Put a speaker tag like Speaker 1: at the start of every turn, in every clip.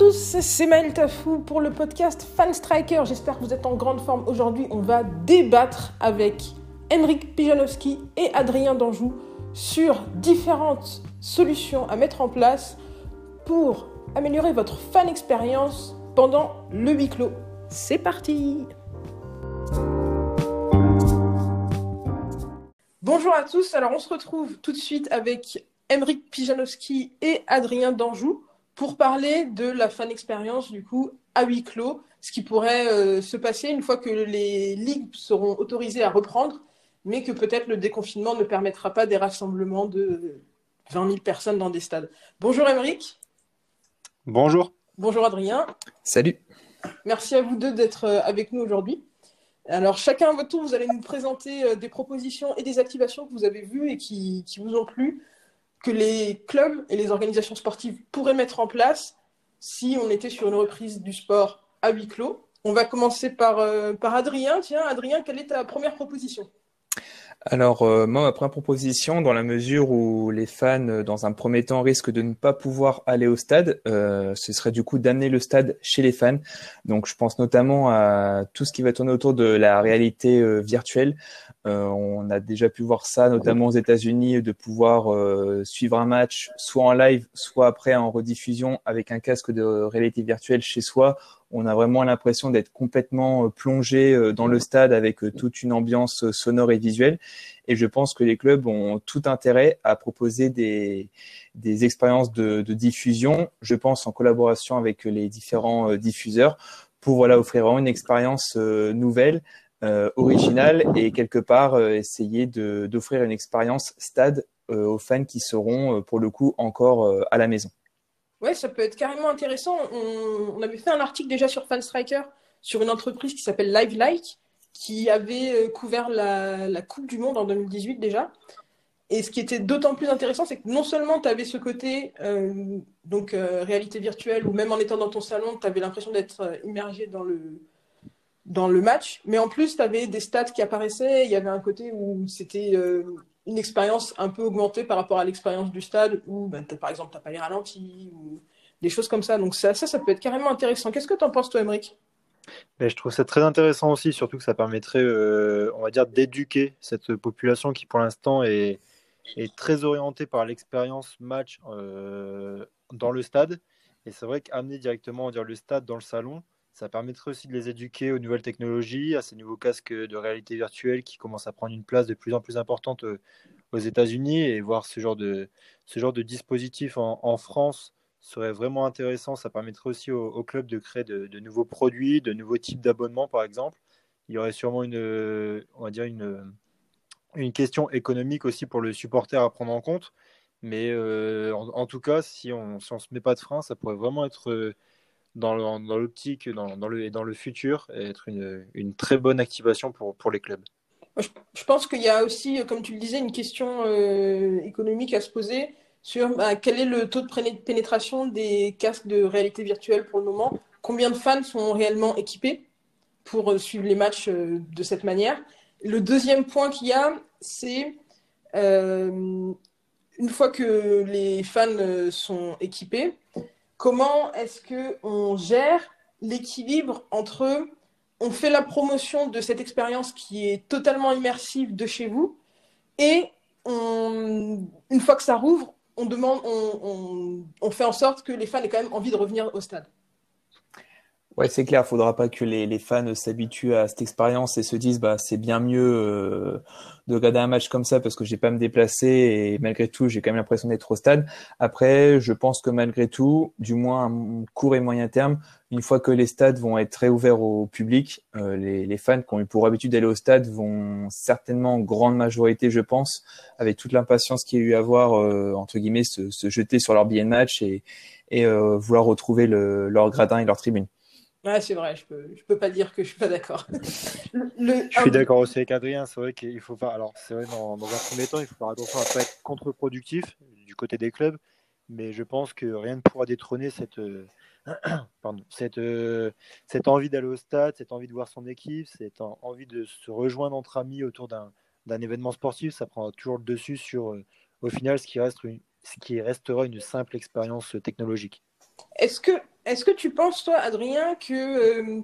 Speaker 1: Tous, c'est Maël Tafou pour le podcast Fan Striker. J'espère que vous êtes en grande forme. Aujourd'hui, on va débattre avec Henrik Pijanowski et Adrien Danjou sur différentes solutions à mettre en place pour améliorer votre fan expérience pendant le huis clos. C'est parti Bonjour à tous, alors on se retrouve tout de suite avec Henrik Pijanowski et Adrien Danjou pour parler de la fan expérience du coup à huis clos, ce qui pourrait euh, se passer une fois que les ligues seront autorisées à reprendre, mais que peut-être le déconfinement ne permettra pas des rassemblements de 20 000 personnes dans des stades. Bonjour Émeric.
Speaker 2: Bonjour.
Speaker 1: Bonjour Adrien.
Speaker 3: Salut.
Speaker 1: Merci à vous deux d'être euh, avec nous aujourd'hui. Alors chacun à votre tour, vous allez nous présenter euh, des propositions et des activations que vous avez vues et qui, qui vous ont plu que les clubs et les organisations sportives pourraient mettre en place si on était sur une reprise du sport à huis clos. On va commencer par, euh, par Adrien. Tiens, Adrien, quelle est ta première proposition?
Speaker 3: Alors, euh, moi, ma première proposition, dans la mesure où les fans, euh, dans un premier temps, risquent de ne pas pouvoir aller au stade, euh, ce serait du coup d'amener le stade chez les fans. Donc, je pense notamment à tout ce qui va tourner autour de la réalité virtuelle. on a déjà pu voir ça, notamment aux États-Unis, de pouvoir suivre un match soit en live, soit après en rediffusion avec un casque de réalité virtuelle chez soi on a vraiment l'impression d'être complètement euh, plongé euh, dans le stade avec euh, toute une ambiance sonore et visuelle. Et je pense que les clubs ont tout intérêt à proposer des, des expériences de, de diffusion, je pense en collaboration avec les différents diffuseurs, pour voilà offrir vraiment une expérience nouvelle, euh, originale et quelque part euh, essayer d'offrir une expérience stade aux fans qui seront pour le coup encore à la maison.
Speaker 1: Ouais, ça peut être carrément intéressant. On, avait fait un article déjà sur Fanstriker sur une entreprise qui s'appelle Live Like qui avait euh, couvert la, Coupe du Monde en 2018 déjà. Et ce qui était d'autant plus intéressant, c'est que non seulement tu avais ce côté euh, donc euh, réalité virtuelle, ou même en étant dans ton salon, tu avais l'impression d'être immergé dans le, dans le match, mais en plus, tu avais des stats qui apparaissaient. Il y avait un côté où c'était une expérience un peu augmentée par rapport à l'expérience du stade où, ben, par exemple, tu n'as pas les ralentis ou des choses comme ça. Donc ça, ça, peut être carrément intéressant. Qu'est-ce que tu en penses, toi, Emmerich
Speaker 2: ben, je trouve ça très intéressant aussi, surtout que ça permettrait, euh, on va dire, d'éduquer cette population qui, pour l'instant, est, est, très orientée par l'expérience match euh, dans le stade. Et c'est vrai qu'amener directement on dire, le stade dans le salon, ça permettrait aussi de les éduquer aux nouvelles technologies, à ces nouveaux casques de réalité virtuelle qui commencent à prendre une place de plus en plus importante euh, aux États-Unis et voir ce genre de, ce genre de dispositif en, France serait vraiment intéressant. Ça permettrait aussi aux, clubs de créer de, nouveaux produits, de nouveaux types d'abonnements, par exemple. Il y aurait sûrement une, on va dire une, une question économique aussi pour le supporter à prendre en compte. Mais euh, en, tout cas, si on ne se met pas de frein, ça pourrait vraiment être dans l'optique dans, dans, le, et dans le futur être une, très bonne activation pour, pour les clubs.
Speaker 1: Je, pense qu'il y a aussi, comme tu le disais, une question euh, économique à se poser sur bah, quel est le taux de pénétration des casques de réalité virtuelle pour le moment, combien de fans sont réellement équipés pour euh, suivre les matchs euh, de cette manière? Le deuxième point qu'il y a, c'est une fois que les fans sont équipés, comment est-ce qu'on gère l'équilibre entre on fait la promotion de cette expérience qui est totalement immersive de chez vous et une fois que ça rouvre, on, demande, on, fait en sorte que les fans aient quand même envie de revenir au stade.
Speaker 3: Ouais, c'est clair, faudra pas que les, fans s'habituent à cette expérience et se disent bah c'est bien mieux euh, de regarder un match comme ça parce que j'ai pas à me déplacer et malgré tout j'ai quand même l'impression d'être au stade. Après, je pense que malgré tout, du moins à court et moyen terme, une fois que les stades vont être réouverts au public, euh, les, fans qui ont eu pour habitude d'aller au stade vont certainement en grande majorité, je pense, avec toute l'impatience qu'il y a eu à voir euh, entre guillemets se, jeter sur leur billet de match et, et vouloir retrouver le, leur gradin et leur tribune.
Speaker 1: Ouais, c'est vrai, je peux, je peux pas dire que je suis pas d'accord.
Speaker 2: je suis d'accord aussi avec Adrien, c'est vrai qu'il faut faire. Alors, c'est vrai, dans, dans, un premier temps, il faut faire attention à ne pas être contre-productif du côté des clubs, mais je pense que rien ne pourra détrôner cette, euh, pardon, cette, euh, cette envie d'aller au stade, cette envie de voir son équipe, cette envie de se rejoindre entre amis autour d'un événement sportif. Ça prendra toujours le dessus sur, euh, au final, ce qui, reste une, ce qui restera une simple expérience technologique.
Speaker 1: Est-ce que, tu penses, toi, Adrien, qu'il euh,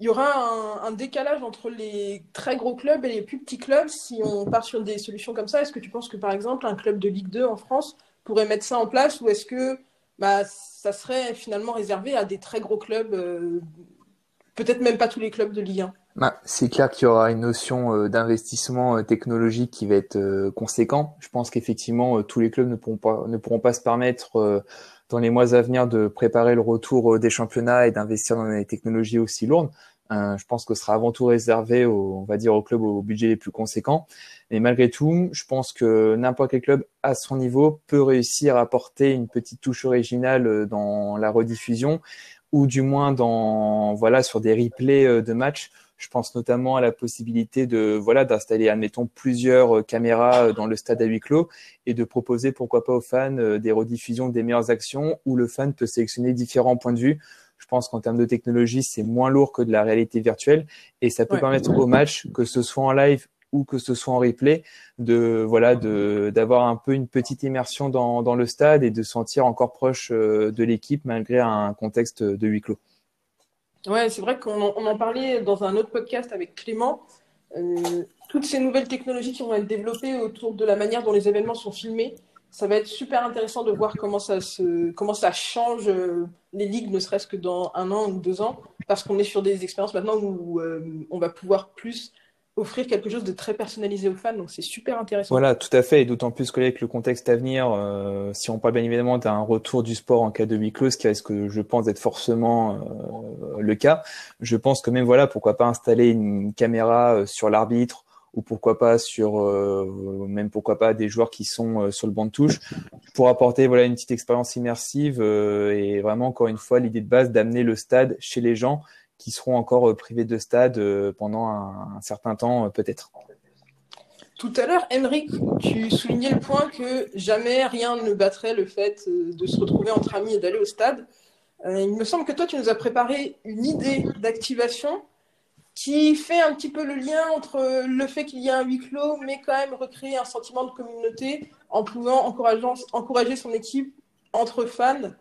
Speaker 1: y aura un, décalage entre les très gros clubs et les plus petits clubs si on part sur des solutions comme ça? Est-ce que tu penses que, par exemple, un club de Ligue 2 en France pourrait mettre ça en place ou est-ce que bah, ça serait finalement réservé à des très gros clubs, euh, peut-être même pas tous les clubs de Ligue 1
Speaker 3: bah, c'est clair qu'il y aura une notion euh, d'investissement technologique qui va être conséquent. Je pense qu'effectivement, tous les clubs ne pourront pas se permettre dans les mois à venir de préparer le retour euh, des championnats et d'investir dans des technologies aussi lourdes. Euh, je pense que ce sera avant tout réservé, aux, on va dire, aux clubs au budget les plus conséquents. Mais malgré tout, je pense que n'importe quel club à son niveau peut réussir à apporter une petite touche originale euh, dans la rediffusion ou du moins dans voilà sur des replays de matchs je pense notamment à la possibilité de voilà d'installer, admettons, plusieurs euh, caméras euh, dans le stade à huis clos et de proposer, pourquoi pas aux fans, euh, des rediffusions des meilleures actions où le fan peut sélectionner différents points de vue. Je pense qu'en termes de technologie, c'est moins lourd que de la réalité virtuelle et ça peut permettre au match, que ce soit en live ou que ce soit en replay, de voilà, de d'avoir un peu une petite immersion dans, dans le stade et de sentir encore proche de l'équipe malgré un contexte de huis clos.
Speaker 1: Ouais, c'est vrai qu'on en, parlait dans un autre podcast avec Clément. Euh, toutes ces nouvelles technologies qui vont être développées autour de la manière dont les événements sont filmés, ça va être super intéressant de voir comment ça, se, comment ça change euh, les ligues, ne serait-ce que dans un an ou deux ans, parce qu'on est sur des expériences maintenant où euh, on va pouvoir plus offrir quelque chose de très personnalisé aux fans, donc c'est super intéressant.
Speaker 3: Voilà, tout à fait, et d'autant plus que avec le contexte à venir, euh, si on parle bien évidemment d'un retour du sport en cas de huis clos, ce qui risque, je pense, d'être forcément euh, le cas, je pense que même voilà, pourquoi pas installer une caméra euh, sur l'arbitre ou pourquoi pas sur même pourquoi pas des joueurs qui sont sur le banc de touche pour apporter voilà une petite expérience immersive et vraiment encore une fois l'idée de base d'amener le stade chez les gens qui seront encore euh, privés de stade euh, pendant un, certain temps euh, peut-être.
Speaker 1: Tout à l'heure, Emeric, tu soulignais le point que jamais rien ne battrait le fait de se retrouver entre amis et d'aller au stade. il me semble que toi, tu nous as préparé une idée d'activation qui fait un petit peu le lien entre le fait qu'il y a un huis clos, mais quand même recréer un sentiment de communauté en pouvant encourager son équipe entre fans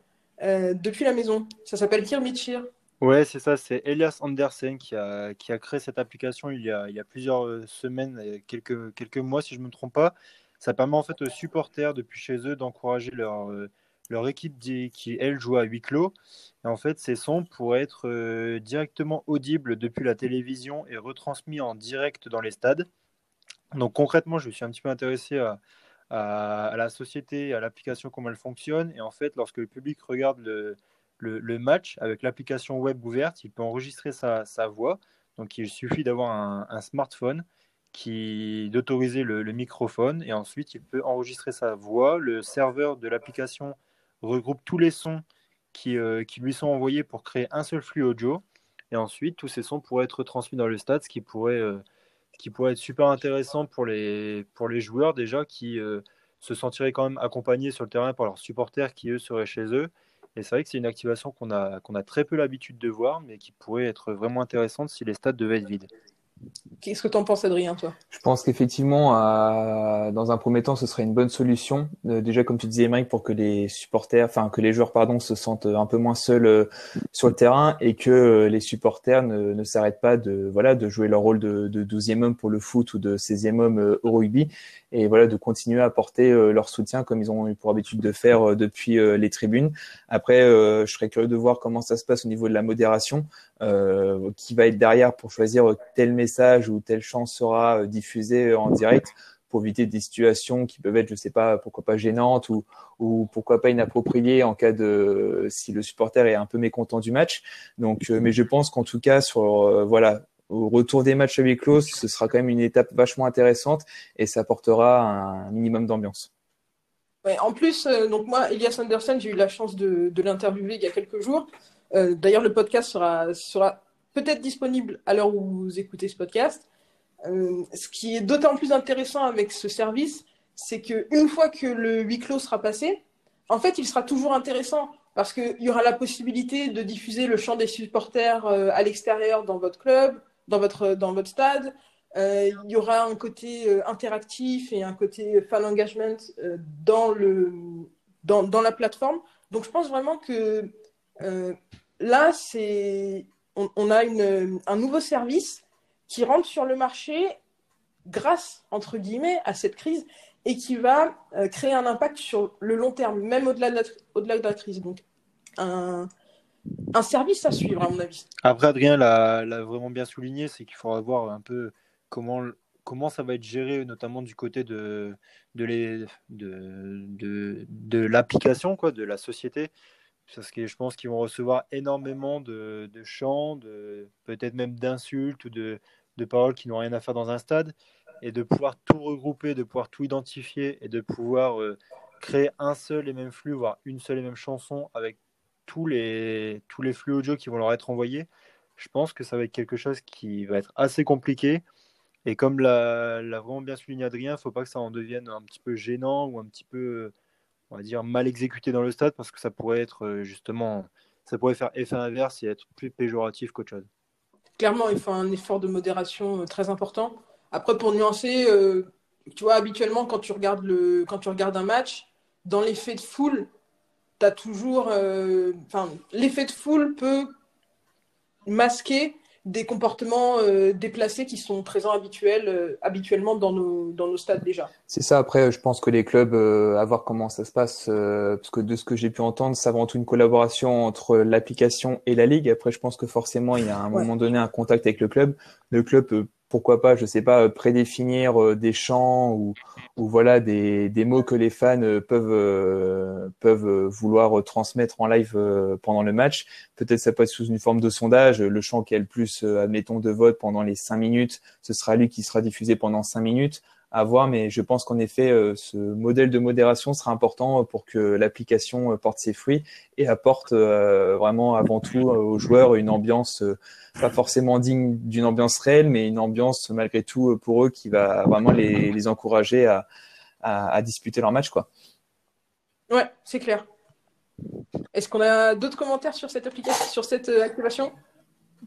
Speaker 1: depuis la maison. Ça s'appelle Kirby Cheer.
Speaker 2: Ouais, c'est ça, c'est Elias Andersen qui a, qui a créé cette application il y a, il y a plusieurs euh, semaines, quelques, quelques mois si je ne me trompe pas. Ça permet en fait aux supporters depuis chez eux d'encourager leur, euh, leur équipe qui, elle, joue à huis clos. Et en fait, ces sons pourraient être euh, directement audibles depuis la télévision et retransmis en direct dans les stades. Donc concrètement, je me suis un petit peu intéressé à, à, à la société, à l'application, comment elle fonctionne. Et en fait, lorsque le public regarde le le, match avec l'application web ouverte, il peut enregistrer sa, voix. Donc il suffit d'avoir un, smartphone qui d'autoriser le, microphone et ensuite il peut enregistrer sa voix. Le serveur de l'application regroupe tous les sons qui, euh, qui, lui sont envoyés pour créer un seul flux audio. Et ensuite, tous ces sons pourraient être transmis dans le stade, ce qui pourrait, euh, qui pourrait être super intéressant pour les, pour les joueurs déjà qui euh, se sentiraient quand même accompagnés sur le terrain par leurs supporters qui, eux, seraient chez eux. Et c'est vrai que c'est une activation qu'on a, qu'on a très peu l'habitude de voir, mais qui pourrait être vraiment intéressante si les stades devaient être vides.
Speaker 1: Qu'est-ce que tu en penses, Adrien, toi?
Speaker 3: Je pense qu'effectivement, dans un premier temps, ce serait une bonne solution. Euh, déjà, comme tu disais, Mike, pour que les supporters, enfin que les joueurs, pardon, se sentent un peu moins seuls euh, sur le terrain et que euh, les supporters ne, ne s'arrêtent pas de voilà de jouer leur rôle de, de 12e homme pour le foot ou de 16e homme au rugby et voilà de continuer à apporter leur soutien comme ils ont eu pour habitude de faire depuis les tribunes. Après, je serais curieux de voir comment ça se passe au niveau de la modération, qui va être derrière pour choisir tel message ou telle chance sera euh, diffusée en direct pour éviter des situations qui peuvent être, je sais pas, pourquoi pas gênantes ou, ou pourquoi pas inappropriées en cas de si le supporter est un peu mécontent du match. Donc, euh, mais je pense qu'en tout cas sur euh, voilà au retour des matchs à huis clos, ce sera quand même une étape vachement intéressante et ça apportera un minimum d'ambiance.
Speaker 1: En plus, donc moi, Elias Anderson, j'ai eu la chance de, de l'interviewer il y a quelques jours. D'ailleurs, le podcast sera, sera peut-être disponible à l'heure où vous écoutez ce podcast. ce qui est d'autant plus intéressant avec ce service, c'est qu'une fois que le huis clos sera passé, en fait, il sera toujours intéressant parce qu'il y aura la possibilité de diffuser le chant des supporters à l'extérieur dans votre club, dans votre, dans votre stade. Euh, il y aura un côté euh, interactif et un côté fan engagement euh, dans, le, dans, dans, la plateforme. Donc je pense vraiment que là, c'est, on, a un nouveau service qui rentre sur le marché grâce, entre guillemets, à cette crise et qui va créer un impact sur le long terme, même au-delà de, la crise. Donc un, service à suivre, à mon avis.
Speaker 2: Après, Adrien l'a vraiment bien souligné, c'est qu'il faudra voir un peu comment, ça va être géré, notamment du côté de, l'application, de la société. Parce que je pense qu'ils vont recevoir énormément de, chants, de, peut-être même d'insultes ou de, paroles qui n'ont rien à faire dans un stade. Et de pouvoir tout regrouper, de pouvoir tout identifier et de pouvoir euh, créer un seul et même flux, voire une seule et même chanson avec tous les, tous les flux audio qui vont leur être envoyés, je pense que ça va être quelque chose qui va être assez compliqué. Et comme l'a vraiment bien souligné Adrien, il ne faut pas que ça en devienne un petit peu gênant ou un petit peu, on va dire, mal exécuté dans le stade parce que ça pourrait être euh, justement, ça pourrait faire effet inverse et être plus péjoratif qu'autre chose.
Speaker 1: Clairement, il faut un effort de modération euh, très important. Après, pour nuancer, euh, tu vois, habituellement, quand tu regardes, le, quand tu regardes un match, dans l'effet de foule, tu as toujours. L'effet de foule peut masquer des comportements euh, déplacés qui sont présents habituels, euh, habituellement dans nos, dans nos stades déjà.
Speaker 3: C'est ça, après, je pense que les clubs, à voir comment ça se passe, parce que de ce que j'ai pu entendre, c'est avant tout une collaboration entre l'application et la ligue. Après, je pense que forcément, il y a à un moment donné un contact avec le club. Le club peut pourquoi pas, je sais pas, euh, prédéfinir euh, des chants ou, ou voilà des, des, mots que les fans euh, peuvent peuvent vouloir transmettre en live pendant le match. Peut-être ça peut être sous une forme de sondage. Le chant qui a le plus, admettons, de votes pendant les cinq minutes, ce sera lui qui sera diffusé pendant cinq minutes à voir, mais je pense qu'en effet, ce modèle de modération sera important pour que l'application porte ses fruits et apporte vraiment avant tout aux joueurs une ambiance pas forcément digne d'une ambiance réelle, mais une ambiance malgré tout euh, pour eux qui va vraiment les, encourager à, à, à, disputer leur match. Quoi.
Speaker 1: Ouais, c'est clair. Est-ce qu'on a d'autres commentaires sur cette application, sur cette euh, activation?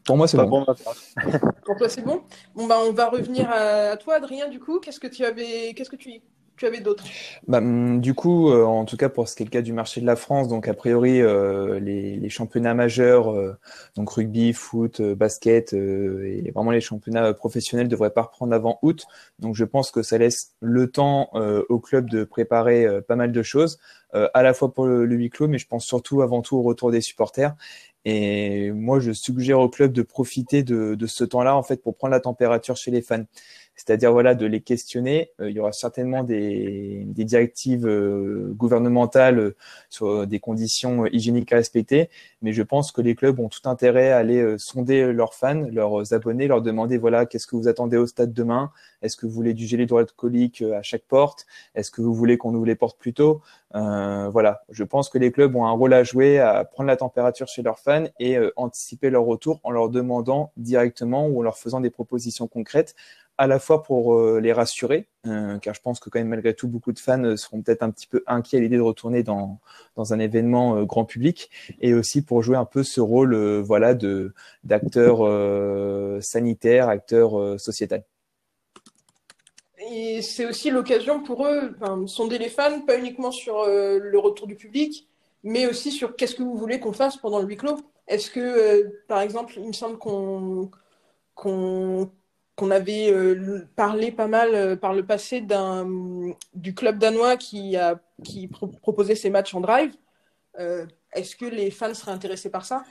Speaker 3: Pour moi, c'est bon. bon.
Speaker 1: pour toi, c'est bon? Bon, bah, on va revenir à toi, Adrien. Du coup, qu'est-ce que tu avais, qu'est-ce que tu tu avais d'autres
Speaker 3: bah, hum, Du coup, euh, en tout cas pour ce qui est le cas du marché de la France, donc a priori euh, les, les, championnats majeurs, euh, donc rugby, foot, basket et vraiment les championnats professionnels devraient pas reprendre avant août. Donc je pense que ça laisse le temps au club de préparer pas mal de choses, à la fois pour le, le huis clos, mais je pense surtout avant tout au retour des supporters. Et moi, je suggère au club de profiter de, ce temps-là en fait pour prendre la température chez les fans c'est-à-dire voilà de les questionner. Euh, il y aura certainement des, des directives euh, gouvernementales euh, sur des conditions hygiéniques à respecter, mais je pense que les clubs ont tout intérêt à aller sonder leurs fans, leurs abonnés, leur demander voilà qu'est-ce que vous attendez au stade demain? Est-ce que vous voulez du gel hydroalcoolique à chaque porte? Est-ce que vous voulez qu'on ouvre les portes plus tôt? Euh, Voilà, je pense que les clubs ont un rôle à jouer à prendre la température chez leurs fans et anticiper leur retour en leur demandant directement ou en leur faisant des propositions concrètes à la fois pour euh, les rassurer, euh, car je pense que quand même malgré tout beaucoup de fans euh, seront peut-être un petit peu inquiets à l'idée de retourner dans dans un événement grand public, et aussi pour jouer un peu ce rôle voilà de d'acteur sanitaire, acteur sociétal.
Speaker 1: Et c'est aussi l'occasion pour eux, sonder les fans, pas uniquement sur le retour du public, mais aussi sur qu'est-ce que vous voulez qu'on fasse pendant le huis clos. Est-ce que, par exemple, il me semble qu'on qu'on avait euh, parlé pas mal euh, par le passé du club danois qui proposait ses matchs en drive. Euh, est-ce que les fans seraient intéressés par ça?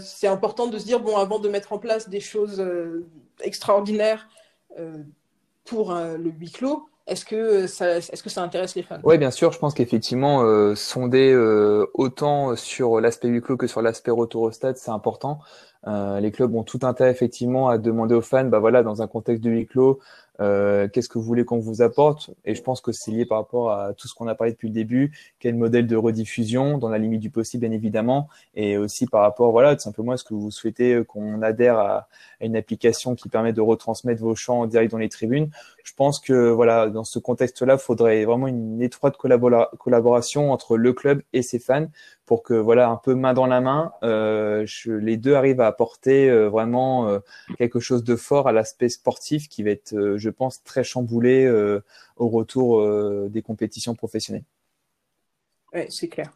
Speaker 1: C'est important de se dire bon avant de mettre en place des choses extraordinaires pour le huis clos. Est-ce que ça intéresse les fans?
Speaker 3: Oui, bien sûr. Je pense qu'effectivement, sonder autant sur l'aspect huis clos que sur l'aspect retour au stade, c'est important. Les clubs ont tout intérêt effectivement à demander aux fans, bah voilà, dans un contexte de huis clos, euh, qu'est-ce que vous voulez qu'on vous apporte? Et je pense que c'est lié par rapport à tout ce qu'on a parlé depuis le début, quel modèle de rediffusion, dans la limite du possible bien évidemment, et aussi par rapport, voilà, tout simplement, est-ce que vous souhaitez qu'on adhère à, une application qui permet de retransmettre vos chants en direct dans les tribunes? Je pense que voilà, dans ce contexte-là, il faudrait vraiment une étroite collaboration entre le club et ses fans pour que voilà un peu main dans la main, euh, les deux arrivent à apporter euh, vraiment euh, quelque chose de fort à l'aspect sportif qui va être, euh, je pense, très chamboulé au retour des compétitions professionnelles.
Speaker 1: Oui, c'est clair.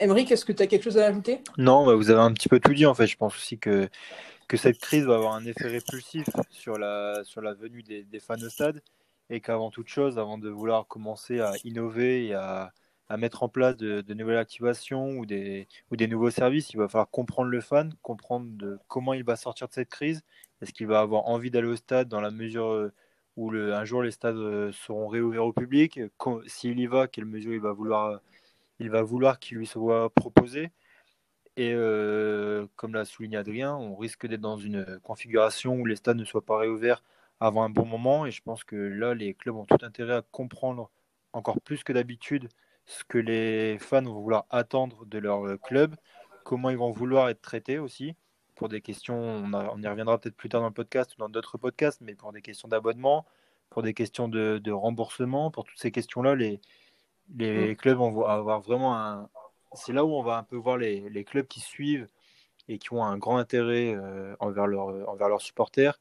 Speaker 1: Emery, est-ce que tu as quelque chose à ajouter?
Speaker 2: Non, bah, vous avez un petit peu tout dit en fait. Je pense aussi que, que cette crise va avoir un effet répulsif sur la, sur la venue des, fans au stade et qu'avant toute chose, avant de vouloir commencer à innover et à, à mettre en place de, nouvelles activations ou des, ou des nouveaux services. Il va falloir comprendre le fan, comprendre comment il va sortir de cette crise. Est-ce qu'il va avoir envie d'aller au stade dans la mesure euh, où un jour les stades euh, seront réouverts au public? S'il y va, quelle mesure il va vouloir, il va vouloir qu'il lui soit proposé? Et euh, comme l'a souligné Adrien, on risque d'être dans une configuration où les stades ne soient pas réouverts avant un bon moment. Et je pense que là, les clubs ont tout intérêt à comprendre encore plus que d'habitude ce que les fans vont vouloir attendre de leur euh, club, comment ils vont vouloir être traités aussi, pour des questions, on, y reviendra peut-être plus tard dans le podcast ou dans d'autres podcasts, mais pour des questions d'abonnement, pour des questions de, remboursement, pour toutes ces questions-là, les, les mm. clubs vont avoir vraiment un... C'est là où on va un peu voir les, clubs qui suivent et qui ont un grand intérêt euh, envers, leur, envers leurs supporters.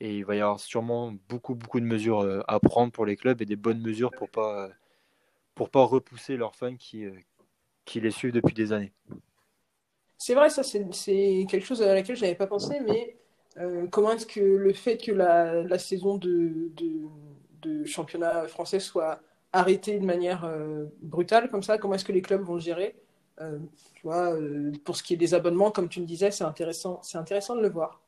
Speaker 2: Et il va y avoir sûrement beaucoup, beaucoup de mesures euh, à prendre pour les clubs et des bonnes mesures pour pas pour pas repousser leurs fans qui, euh, qui les suivent depuis des années.
Speaker 1: C'est vrai, ça, c'est quelque chose à laquelle je n'avais pas pensé, mais euh, comment est-ce que le fait que la, la saison de, de, championnat français soit arrêtée de manière euh, brutale, comme ça, comment est-ce que les clubs vont gérer tu vois, Pour ce qui est des abonnements, comme tu me disais, c'est intéressant, de le voir.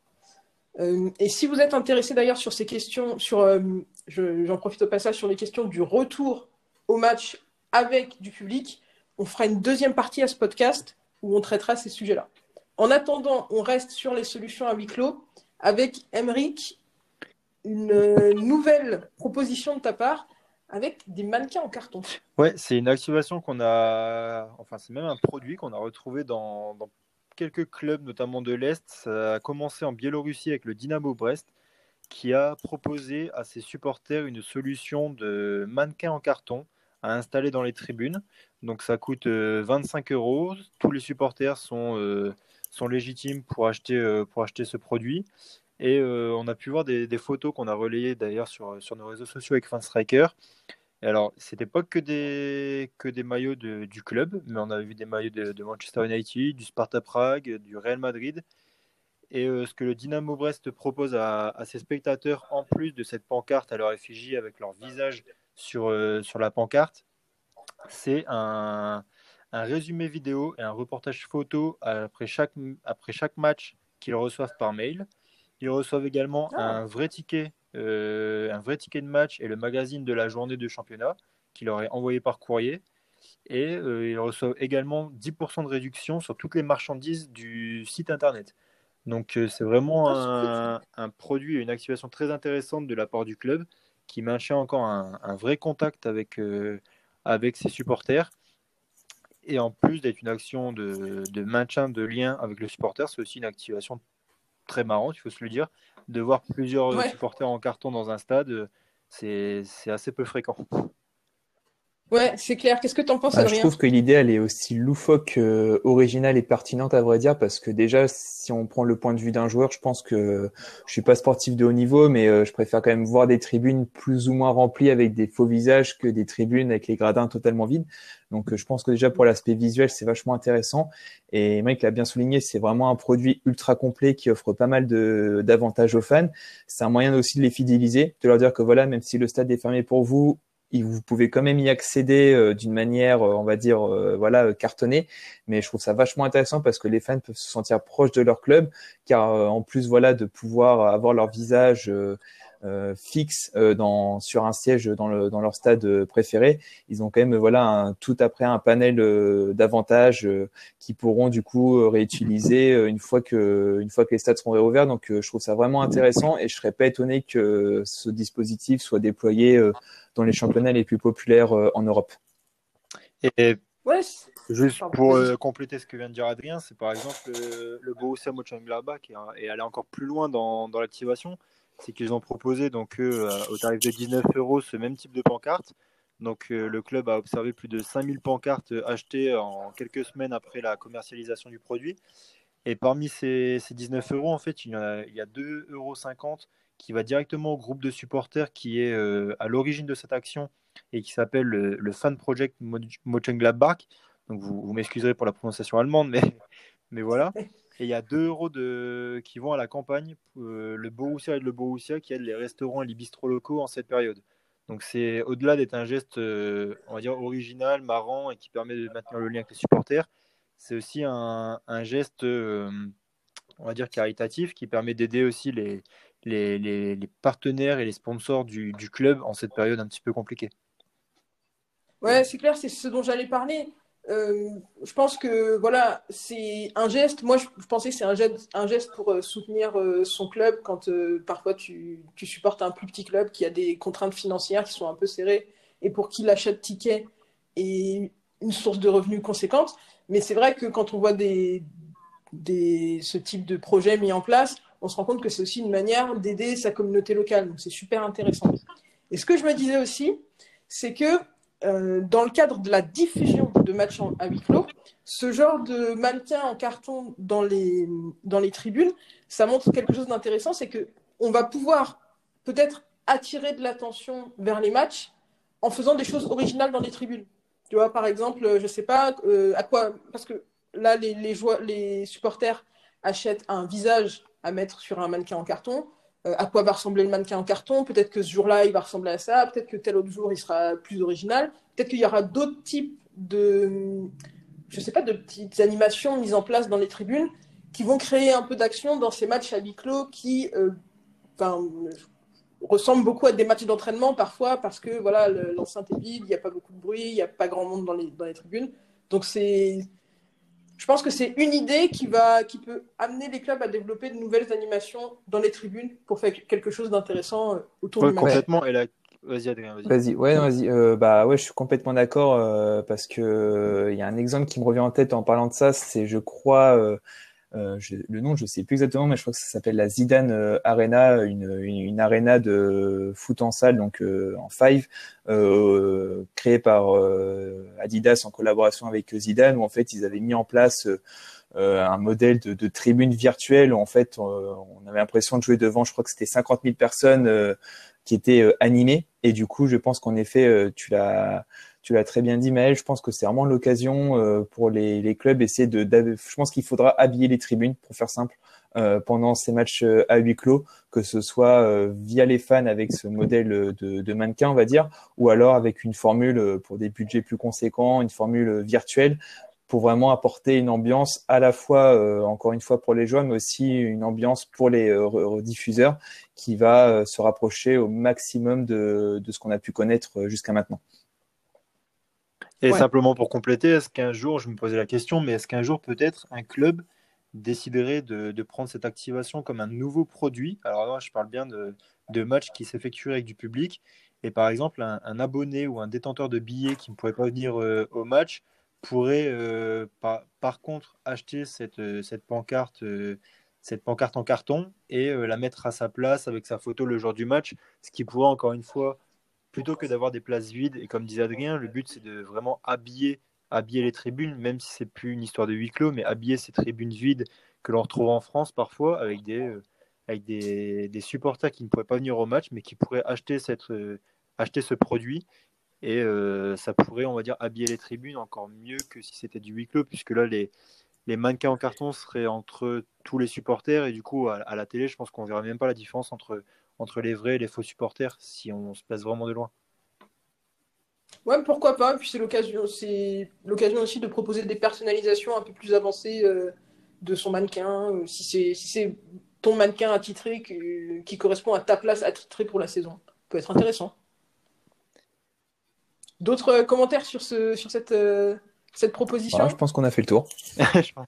Speaker 1: et si vous êtes intéressé d'ailleurs sur ces questions, j'en profite au passage sur les questions du retour au match avec du public, on fera une deuxième partie à ce podcast où on traitera ces sujets-là. En attendant, on reste sur les solutions à huis clos avec Emeric, une nouvelle proposition de ta part avec des mannequins en carton.
Speaker 2: Ouais, c'est une activation qu'on a, enfin c'est même un produit qu'on a retrouvé dans, quelques clubs, notamment de l'Est. Ça a commencé en Biélorussie avec le Dynamo Brest, qui a proposé à ses supporters une solution de mannequins en carton à installer dans les tribunes. Donc ça coûte 25 euh, euros. Tous les supporters sont, euh, sont légitimes pour acheter, euh, pour acheter ce produit. Et on a pu voir des, photos qu'on a relayées d'ailleurs sur, sur nos réseaux sociaux avec Fanstriker. Et alors, c'était pas que des, que des maillots du club, mais on a vu des maillots de, Manchester United, du Sparta Prague, du Real Madrid. Et ce que le Dynamo Brest propose à, ses spectateurs, en plus de cette pancarte à leur effigie avec leur visage sur, euh, sur la pancarte, c'est un, un, résumé vidéo et un reportage photo après chaque, après chaque match qu'ils reçoivent par mail. Ils reçoivent également ah. un vrai ticket, euh, un vrai ticket de match et le magazine de la journée de championnat qui leur est envoyé par courrier. Et euh, ils reçoivent également 10% de réduction sur toutes les marchandises du site internet. Donc c'est vraiment ah, un, un, produit et une activation très intéressante de la part du club qui maintient encore un, vrai contact avec, euh, avec ses supporters. Et en plus d'être une action de, maintien de lien avec le supporter, c'est aussi une activation très marrante, il faut se le dire. De voir plusieurs supporters en carton dans un stade, c'est assez peu fréquent.
Speaker 1: Ouais, c'est clair. Qu'est-ce que tu en penses, bah,
Speaker 3: Je trouve que l'idée, elle est aussi loufoque, euh, originale et pertinente, à vrai dire, parce que déjà, si on prend le point de vue d'un joueur, je pense que je suis pas sportif de haut niveau, mais euh, je préfère quand même voir des tribunes plus ou moins remplies avec des faux visages que des tribunes avec les gradins totalement vides. Donc, euh, je pense que déjà pour l'aspect visuel, c'est vachement intéressant. Et Mike l'a bien souligné, c'est vraiment un produit ultra complet qui offre pas mal de d'avantages aux fans. C'est un moyen aussi de les fidéliser, de leur dire que voilà, même si le stade est fermé pour vous, vous pouvez quand même y accéder euh, d'une manière, euh, on va dire, euh, voilà, cartonnée. Mais je trouve ça vachement intéressant parce que les fans peuvent se sentir proches de leur club, car en plus, voilà, de pouvoir avoir leur visage euh, euh, dans, sur un siège dans, le, dans leur stade préféré. Ils ont quand même voilà un, tout après un panel d'avantages qui pourront du coup réutiliser une fois que une fois que les stades seront réouverts. Donc je trouve ça vraiment intéressant et je serais pas étonné que ce dispositif soit déployé dans les championnats les plus populaires en Europe.
Speaker 2: Et Juste pour euh, compléter ce que vient de dire Adrien, c'est par exemple euh, le Borussia Mönchengladbach qui est allé encore plus loin dans, dans l'activation, c'est qu'ils ont proposé donc euh, au tarif de 19 euros ce même type de pancarte. Donc le club a observé plus de 5000 pancartes achetées en quelques semaines après la commercialisation du produit. Et parmi ces, ces 19 euros, en fait, il y a, il y a 2,50 euros qui va directement au groupe de supporters qui est à l'origine de cette action et qui s'appelle le, Fan Project Mönchengladbach. Donc vous, vous m'excuserez pour la prononciation allemande, mais, mais voilà. Et il y a 2 euros qui vont à la campagne, euh, le Borussia et le Borussia qui aident les restaurants et les bistrots locaux en cette période. Donc c'est au-delà d'être un geste, euh, on va dire, original, marrant et qui permet de maintenir le lien avec les supporters, c'est aussi un, geste, euh, on va dire, caritatif qui permet d'aider aussi les, les, partenaires et les sponsors du, du club en cette période un petit peu compliquée.
Speaker 1: Ouais, c'est clair, c'est ce dont j'allais parler. Euh, je pense que voilà, c'est un geste. Moi, je, pensais que c'est un geste, un geste pour euh, soutenir euh, son club quand parfois tu, tu, supportes un plus petit club qui a des contraintes financières qui sont un peu serrées et pour qui l'achat de tickets est une source de revenus conséquente. Mais c'est vrai que quand on voit des, des, ce type de projet mis en place, on se rend compte que c'est aussi une manière d'aider sa communauté locale. Donc c'est super intéressant. Et ce que je me disais aussi, c'est que euh, dans le cadre de la diffusion de matchs à huis clos, ce genre de mannequin en carton dans les, dans les tribunes, ça montre quelque chose d'intéressant, c'est qu'on va pouvoir peut-être attirer de l'attention vers les matchs en faisant des choses originales dans les tribunes. Tu vois, par exemple, je sais pas euh, à quoi, parce que là, les, les, les supporters achètent un visage à mettre sur un mannequin en carton. Euh, à quoi va ressembler le mannequin en carton? Peut-être que ce jour-là, il va ressembler à ça. Peut-être que tel autre jour, il sera plus original. Peut-être qu'il y aura d'autres types de, je sais pas, de petites animations mises en place dans les tribunes qui vont créer un peu d'action dans ces matchs à huis clos qui, euh, ressemblent beaucoup à des matchs d'entraînement parfois parce que voilà, l'enceinte est vide, il n'y a pas beaucoup de bruit, il n'y a pas grand monde dans les, dans les tribunes. Donc c'est je pense que c'est une idée qui, va, qui peut amener les clubs à développer de nouvelles animations dans les tribunes pour faire quelque chose d'intéressant euh, autour du match.
Speaker 2: Complètement. Et Vas-y, Adrien,
Speaker 3: vas-y. Vas-y, ouais, vas-y. Euh, bah ouais, je suis complètement d'accord euh, parce que il y a un exemple qui me revient en tête en parlant de ça, c'est, je crois, euh, le nom, je sais plus exactement, mais je crois que ça s'appelle la Zidane euh, Arena, une, une, arena de foot en salle, donc euh, en five, euh, créée par Adidas en collaboration avec Zidane, où en fait ils avaient mis en place un modèle de, de, tribune virtuelle où en fait on avait l'impression de jouer devant, je crois que c'était 50 000 personnes qui étaient animées, et du coup je pense qu'en effet tu l'as tu l'as très bien dit, Maël. Je pense que c'est vraiment l'occasion euh, pour les, les, clubs essayer de. Je pense qu'il faudra habiller les tribunes, pour faire simple, euh, pendant ces matchs euh, à huis clos, que ce soit via les fans avec ce modèle de, de, mannequin, on va dire, ou alors avec une formule pour des budgets plus conséquents, une formule virtuelle pour vraiment apporter une ambiance à la fois, encore une fois pour les joueurs, mais aussi une ambiance pour les diffuseurs qui va se rapprocher au maximum de, de ce qu'on a pu connaître jusqu'à maintenant.
Speaker 2: Et simplement pour compléter, est-ce qu'un jour, je me posais la question, mais est-ce qu'un jour peut-être un club déciderait de, de, prendre cette activation comme un nouveau produit? Alors là, je parle bien de, de matchs qui s'effectueraient avec du public. Et par exemple, un, abonné ou un détenteur de billets qui ne pourrait pas venir euh, au match pourrait euh, par, par, contre acheter cette, euh, cette pancarte cette pancarte en carton et la mettre à sa place avec sa photo le jour du match, ce qui pourrait encore une fois plutôt que d'avoir des places vides. Et comme disait Adrien, le but c'est de vraiment habiller, habiller les tribunes, même si c'est plus une histoire de huis clos, mais habiller ces tribunes vides que l'on retrouve en France parfois avec des, euh, avec des, des, supporters qui ne pourraient pas venir au match, mais qui pourraient acheter, cette, euh, acheter ce produit. Et euh, ça pourrait, on va dire, habiller les tribunes encore mieux que si c'était du huis clos, puisque là, les, les mannequins en carton seraient entre tous les supporters. Et du coup, à, à la télé, je pense qu'on ne verra même pas la différence entre, entre les vrais et les faux supporters si on se place vraiment de loin.
Speaker 1: Ouais, pourquoi pas. Puis c'est l'occasion, c'est l'occasion aussi de proposer des personnalisations un peu plus avancées euh, de son mannequin. Euh, si c'est si c'est ton mannequin attitré qui, qui correspond à ta place attitrée pour la saison. Ça peut être intéressant. D'autres commentaires sur, ce, sur cette, euh, cette proposition?
Speaker 3: Je pense qu'on a fait le tour. je pense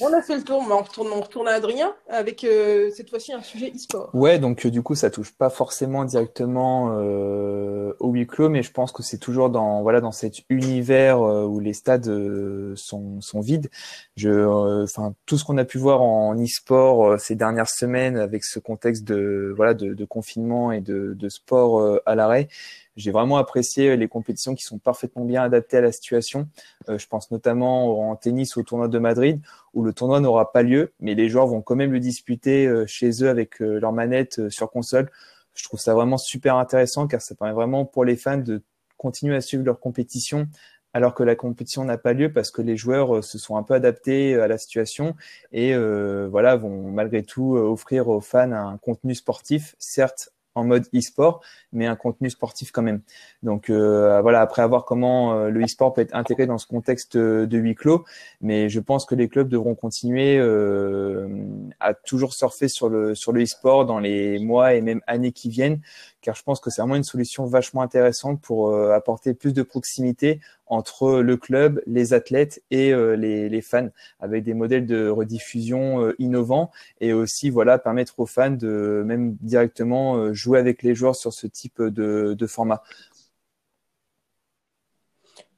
Speaker 1: on a fait le tour, mais on retourne, on retourne à Adrien avec euh, cette fois-ci un sujet e-sport.
Speaker 3: Ouais, donc euh, du coup, ça touche pas forcément directement euh, au huis clos, mais je pense que c'est toujours dans voilà dans cet univers où les stades sont, sont vides. Je, enfin, tout ce qu'on a pu voir en e-sport ces dernières semaines avec ce contexte de voilà de, de confinement et de, de sport à l'arrêt, j'ai vraiment apprécié les compétitions qui sont parfaitement bien adaptées à la situation. Euh, je pense notamment en tennis au tournoi de Madrid, où le tournoi n'aura pas lieu, mais les joueurs vont quand même le disputer euh, chez eux avec euh, leur manette sur console. Je trouve ça vraiment super intéressant car ça permet vraiment pour les fans de continuer à suivre leur compétition alors que la compétition n'a pas lieu parce que les joueurs se sont un peu adaptés à la situation et voilà vont malgré tout offrir aux fans un contenu sportif certes en mode e-sport, mais un contenu sportif quand même. Donc euh, voilà, après avoir comment euh, le e-sport peut être intégré dans ce contexte de huis clos, mais je pense que les clubs devront continuer euh, à toujours surfer sur le sur le e-sport dans les mois et même années qui viennent, car je pense que c'est vraiment une solution vachement intéressante pour apporter plus de proximité entre le club, les athlètes et les, les, fans, avec des modèles de rediffusion innovants et aussi voilà permettre aux fans de même directement jouer avec les joueurs sur ce type de, format.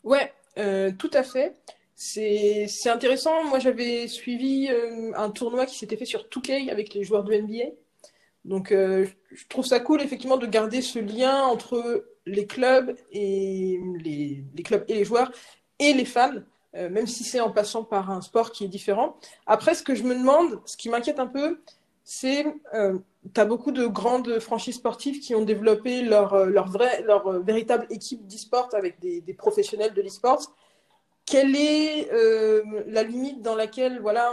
Speaker 1: Ouais, euh, tout à fait. C'est intéressant. Moi, j'avais suivi euh, un tournoi qui s'était fait sur 2K avec les joueurs de NBA. Donc, euh, je trouve ça cool, effectivement, de garder ce lien entre les clubs et les, clubs et les joueurs et les fans, même si c'est en passant par un sport qui est différent. Après, ce que je me demande, ce qui m'inquiète un peu, c'est tu as beaucoup de grandes franchises sportives qui ont développé leur, euh, leur, vrai, leur euh, véritable équipe d'e-sport avec des, professionnels de l'e-sport. Quelle est euh, la limite dans laquelle voilà,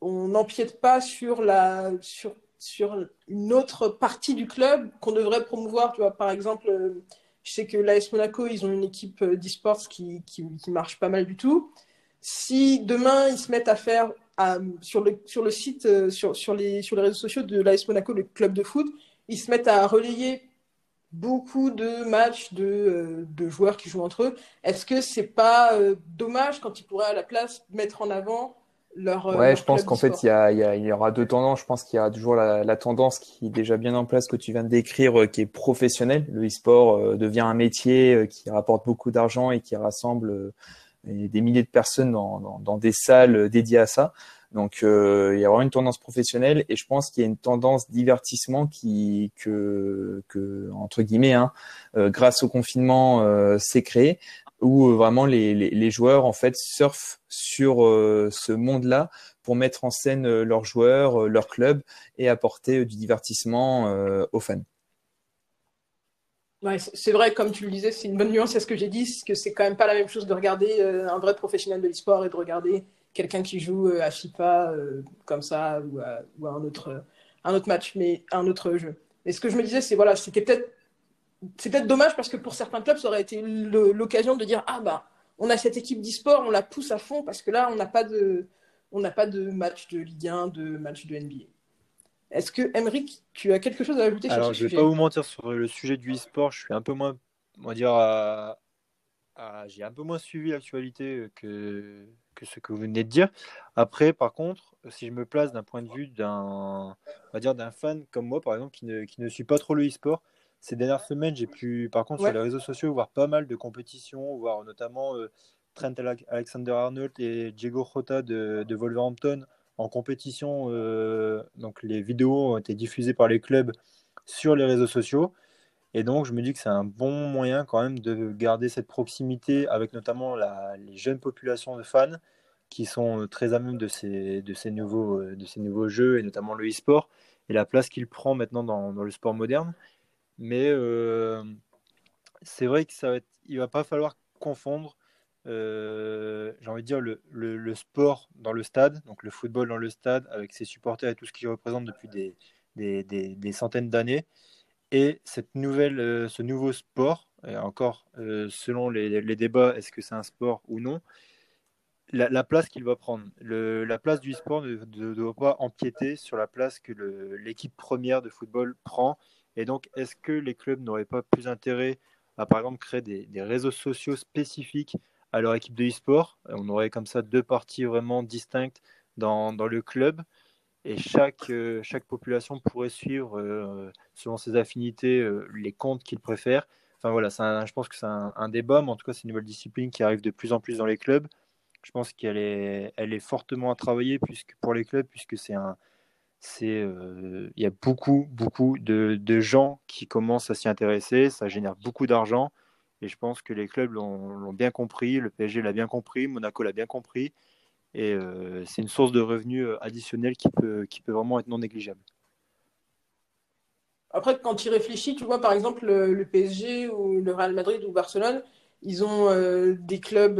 Speaker 1: on n'empiète pas sur, la, sur, sur une autre partie du club qu'on devrait promouvoir tu vois, Par exemple, je sais que l'AS Monaco, ils ont une équipe d'e-sports qui, qui, marche pas mal du tout. Si demain, ils se mettent à faire sur, le, sur le site, euh, sur, sur, les, sur les réseaux sociaux de l'AS Monaco, le club de foot, ils se mettent à relayer beaucoup de matchs de, euh, de joueurs qui jouent entre eux. Est-ce que c'est pas euh, dommage quand ils pourraient à la place mettre en avant leur.
Speaker 3: Ouais, je pense qu'en fait, il y, a, il y, aura deux tendances. Je pense qu'il y a toujours la, tendance qui est déjà bien en place, que tu viens de décrire, qui est professionnelle. Le e-sport devient un métier qui rapporte beaucoup d'argent et qui rassemble des milliers de personnes dans, dans, des salles dédiées à ça. Donc euh, il y a vraiment une tendance professionnelle et je pense qu'il y a une tendance divertissement qui que, que entre guillemets hein, euh, grâce au confinement euh, s'est créé où euh, vraiment les, les, joueurs en fait surfent sur ce monde-là pour mettre en scène leurs joueurs, leur club et apporter du divertissement aux fans
Speaker 1: c'est vrai, comme tu le disais, c'est une bonne nuance à ce que j'ai dit, que c'est quand même pas la même chose de regarder euh, un vrai professionnel de l'e-sport et de regarder quelqu'un qui joue euh, à FIFA euh, comme ça ou à, un, autre, un autre match, mais un autre jeu. Et ce que je me disais, c'est voilà, c'était peut-être c'est peut-être dommage parce que pour certains clubs, ça aurait été l'occasion de dire ah bah on a cette équipe d'e-sport, on la pousse à fond parce que là on n'a pas de on n'a pas de match de Ligue 1, de match de NBA. Est-ce que, Emeric, tu as quelque chose à ajouter
Speaker 2: sur
Speaker 1: ce
Speaker 2: sujet Je ne vais pas vous mentir sur le sujet du e-sport. Je suis un peu moins, on va dire, j'ai un peu moins suivi l'actualité que, que ce que vous venez de dire. Après, par contre, si je me place d'un point de vue d'un, on va dire, d'un fan comme moi, par exemple, qui ne, qui ne suit pas trop le e-sport, ces dernières semaines, j'ai pu, par contre, sur les réseaux sociaux, voir pas mal de compétitions, voir notamment euh, Trent Alexander-Arnold et Diego Jota de, de Wolverhampton en compétition. Euh, donc les vidéos ont été diffusées par les clubs sur les réseaux sociaux. Et donc je me dis que c'est un bon moyen quand même de garder cette proximité avec notamment la, les jeunes populations de fans qui sont très à même de ces, de ces, nouveaux, euh, de ces nouveaux jeux et notamment le e-sport et la place qu'il prend maintenant dans, dans, le sport moderne. Mais euh, c'est vrai que ça va va pas falloir confondre euh, j'ai envie de dire, le, le, sport dans le stade, donc le football dans le stade, avec ses supporters et tout ce qu'il représente depuis des, des, des, centaines d'années, et cette nouvelle, euh, ce nouveau sport, et encore, selon les, les débats, est-ce que c'est un sport ou non, la, place qu'il va prendre. la place du sport ne, doit pas empiéter sur la place que l'équipe première de football prend. Et donc, est-ce que les clubs n'auraient pas plus intérêt à, par exemple, créer des, réseaux sociaux spécifiques à leur équipe de e-sport? On aurait comme ça deux parties vraiment distinctes dans, le club. Et chaque, euh, chaque population pourrait suivre, euh, selon ses affinités, euh, les comptes qu'il préfère. Enfin voilà, je pense que c'est un, débat, mais en tout cas, c'est une nouvelle discipline qui arrive de plus en plus dans les clubs je pense qu'elle est, elle est fortement à travailler puisque, pour les clubs, puisque c'est un, c'est, euh, il y a beaucoup, beaucoup de, de, gens qui commencent à s'y intéresser. Ça génère beaucoup d'argent. Et je pense que les clubs l'ont, bien compris. Le PSG l'a bien compris. Monaco l'a bien compris. Et euh, c'est une source de revenus euh, additionnelle qui peut, qui peut vraiment être non négligeable.
Speaker 1: Après, quand tu réfléchis, tu vois, par exemple, le PSG ou le Real Madrid ou Barcelone, ils ont des clubs,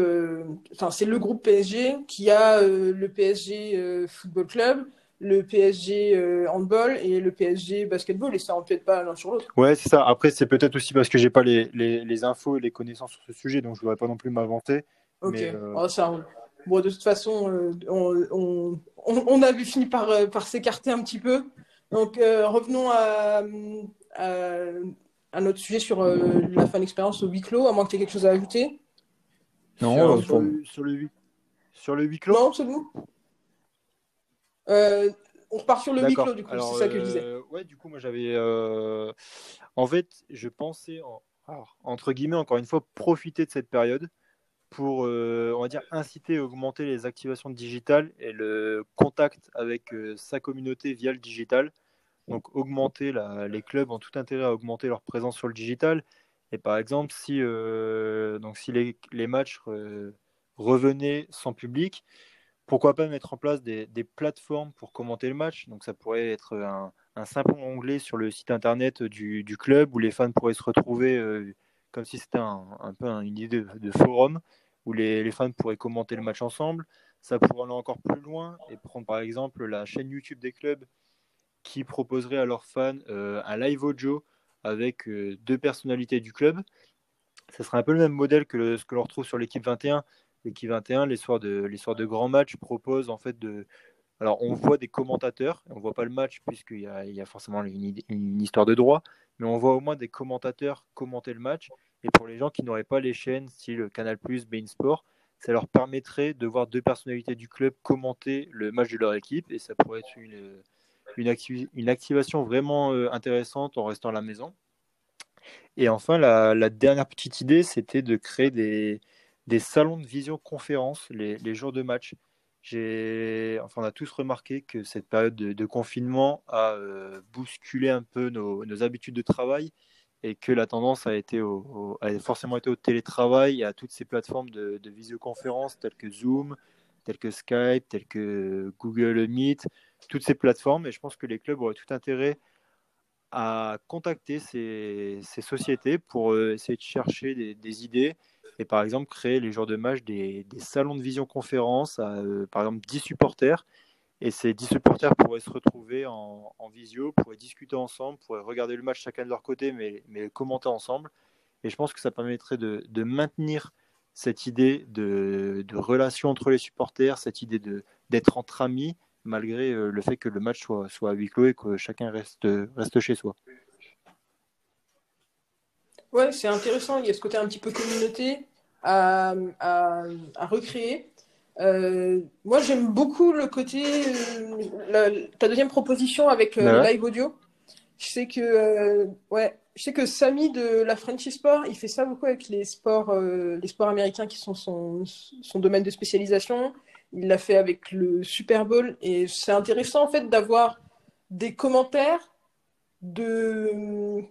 Speaker 1: enfin c'est le groupe PSG qui a le PSG Football Club, le PSG Handball et le PSG Basketball et ça peut-être pas l'un sur l'autre.
Speaker 2: Ouais, c'est ça. Après, c'est peut-être aussi parce que j'ai pas les, les, les, infos et les connaissances sur ce sujet, donc je voudrais pas non plus m'inventer.
Speaker 1: Ok. Oh, ça, bon, de toute façon, on, on, on, avait fini par, par s'écarter un petit peu. Donc revenons à, à un autre sujet sur euh, la fin d'expérience au huis clos, à moins que tu aies quelque chose à ajouter
Speaker 2: Non, sur, le, sur, le, sur le huis clos?
Speaker 1: Non, c'est bon. Euh, on repart sur le huis clos, du coup, c'est ça que je disais. Euh,
Speaker 2: ouais, du coup, moi j'avais. En fait, je pensais, entre guillemets, encore une fois, profiter de cette période pour, on va dire, inciter et augmenter les activations digitales et le contact avec sa communauté via le digital donc augmenter les clubs ont tout intérêt à augmenter leur présence sur le digital. Et par exemple, si, euh, donc si les, les matchs revenaient sans public, pourquoi pas mettre en place des, plateformes pour commenter le match Donc ça pourrait être un, simple onglet sur le site internet du, club où les fans pourraient se retrouver euh, comme si c'était un, peu une idée de, forum où les, fans pourraient commenter le match ensemble. Ça pourrait aller encore plus loin et prendre par exemple la chaîne YouTube des clubs qui proposerait à leurs fans euh, un live audio avec euh, deux personnalités du club. Ce serait un peu le même modèle que ce que l'on retrouve sur l'équipe 21. L'équipe 21, les soirs de, les soirs de grands matchs, propose en fait de. Alors, on voit des commentateurs, on ne voit pas le match puisqu'il y a, il y a forcément une, une, histoire de droit, mais on voit au moins des commentateurs commenter le match. Et pour les gens qui n'auraient pas les chaînes, style Canal, Bein Sport, ça leur permettrait de voir deux personnalités du club commenter le match de leur équipe et ça pourrait être une, une, une activation vraiment euh, intéressante en restant à la maison. Et enfin, la, dernière petite idée, c'était de créer des, des, salons de visioconférence les, les jours de match. Enfin, on a tous remarqué que cette période de, confinement a euh, bousculé un peu nos, habitudes de travail et que la tendance a, été forcément été au télétravail et à toutes ces plateformes de, de visioconférence telles que Zoom, telles que Skype, telles que Google Meet, toutes ces plateformes. Et je pense que les clubs auraient tout intérêt à contacter ces, sociétés pour euh, essayer de chercher des, idées et par exemple créer les jours de match des, salons de vision-conférence à euh, par exemple 10 supporters. Et ces 10 supporters pourraient se retrouver en, visio, pourraient discuter ensemble, pourraient regarder le match chacun de leur côté, mais, mais commenter ensemble. Et je pense que ça permettrait de, maintenir cette idée de, de, relation entre les supporters, cette idée d'être entre amis, malgré euh, le fait que le match soit, soit à huis clos et que chacun reste, reste chez soi.
Speaker 1: Ouais, c'est intéressant. Il y a ce côté un petit peu communauté à, à, à recréer. Euh, moi, j'aime beaucoup le côté. Euh, ta deuxième proposition avec le live audio. Je sais que, ouais, je sais que Samy de la Frenchy Sport, il fait ça beaucoup avec les sports, les sports américains qui sont son, son domaine de spécialisation. Il l'a fait avec le Super Bowl et c'est intéressant en fait d'avoir des commentaires de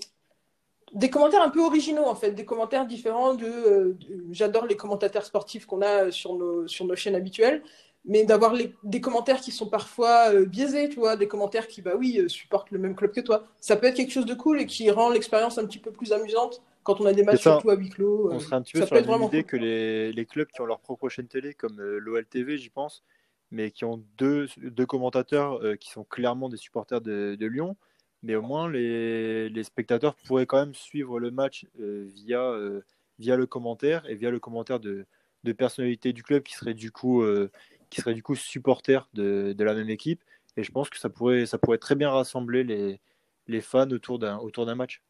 Speaker 1: des commentaires un peu originaux en fait, des commentaires différents de, euh, j'adore les commentateurs sportifs qu'on a sur nos sur nos chaînes habituelles, mais d'avoir des commentaires qui sont parfois euh, biaisés, tu vois, des commentaires qui bah oui euh, supportent le même club que toi. Ça peut être quelque chose de cool et qui rend l'expérience un petit peu plus amusante quand on a des matchs surtout à huis clos.
Speaker 2: On serait un petit peu sur l'idée que les, les, clubs qui ont leur propre chaîne télé, comme l'OLTV, j'y pense, mais qui ont deux, deux commentateurs qui sont clairement des supporters de, de, Lyon, mais au moins les, spectateurs pourraient quand même suivre le match via, via le commentaire et via le commentaire de, personnalités du club qui seraient du coup, qui seraient du coup supporters de, la même équipe. Et je pense que ça pourrait, ça pourrait très bien rassembler les, les fans autour d'un, autour d'un match.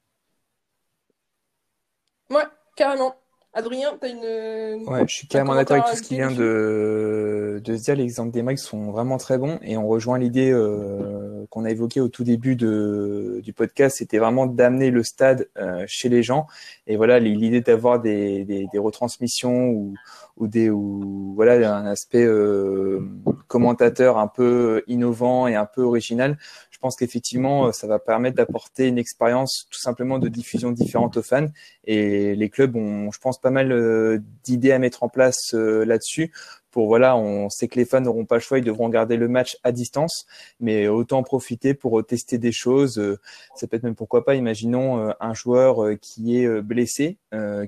Speaker 1: Ouais, carrément. Adrien, tu as une.
Speaker 3: Ouais, je suis carrément d'accord avec tout ce qui vient de, de se dire. Les exemples des mecs sont vraiment très bons et on rejoint l'idée euh, qu'on a évoquée au tout début de, du podcast. C'était vraiment d'amener le stade euh, chez les gens. Et voilà, l'idée d'avoir des, des, des, retransmissions ou, ou des ou voilà un aspect euh, commentateur un peu innovant et un peu original pense qu'effectivement, euh, ça va permettre d'apporter une expérience tout simplement de diffusion différente aux fans. Et les clubs ont, je pense, pas mal euh, d'idées à mettre en place euh, là-dessus. Pour voilà, on sait que les fans n'auront pas le choix, ils devront regarder le match à distance, mais autant en profiter pour tester des choses. Ça peut être même pourquoi pas, imaginons un joueur qui est blessé,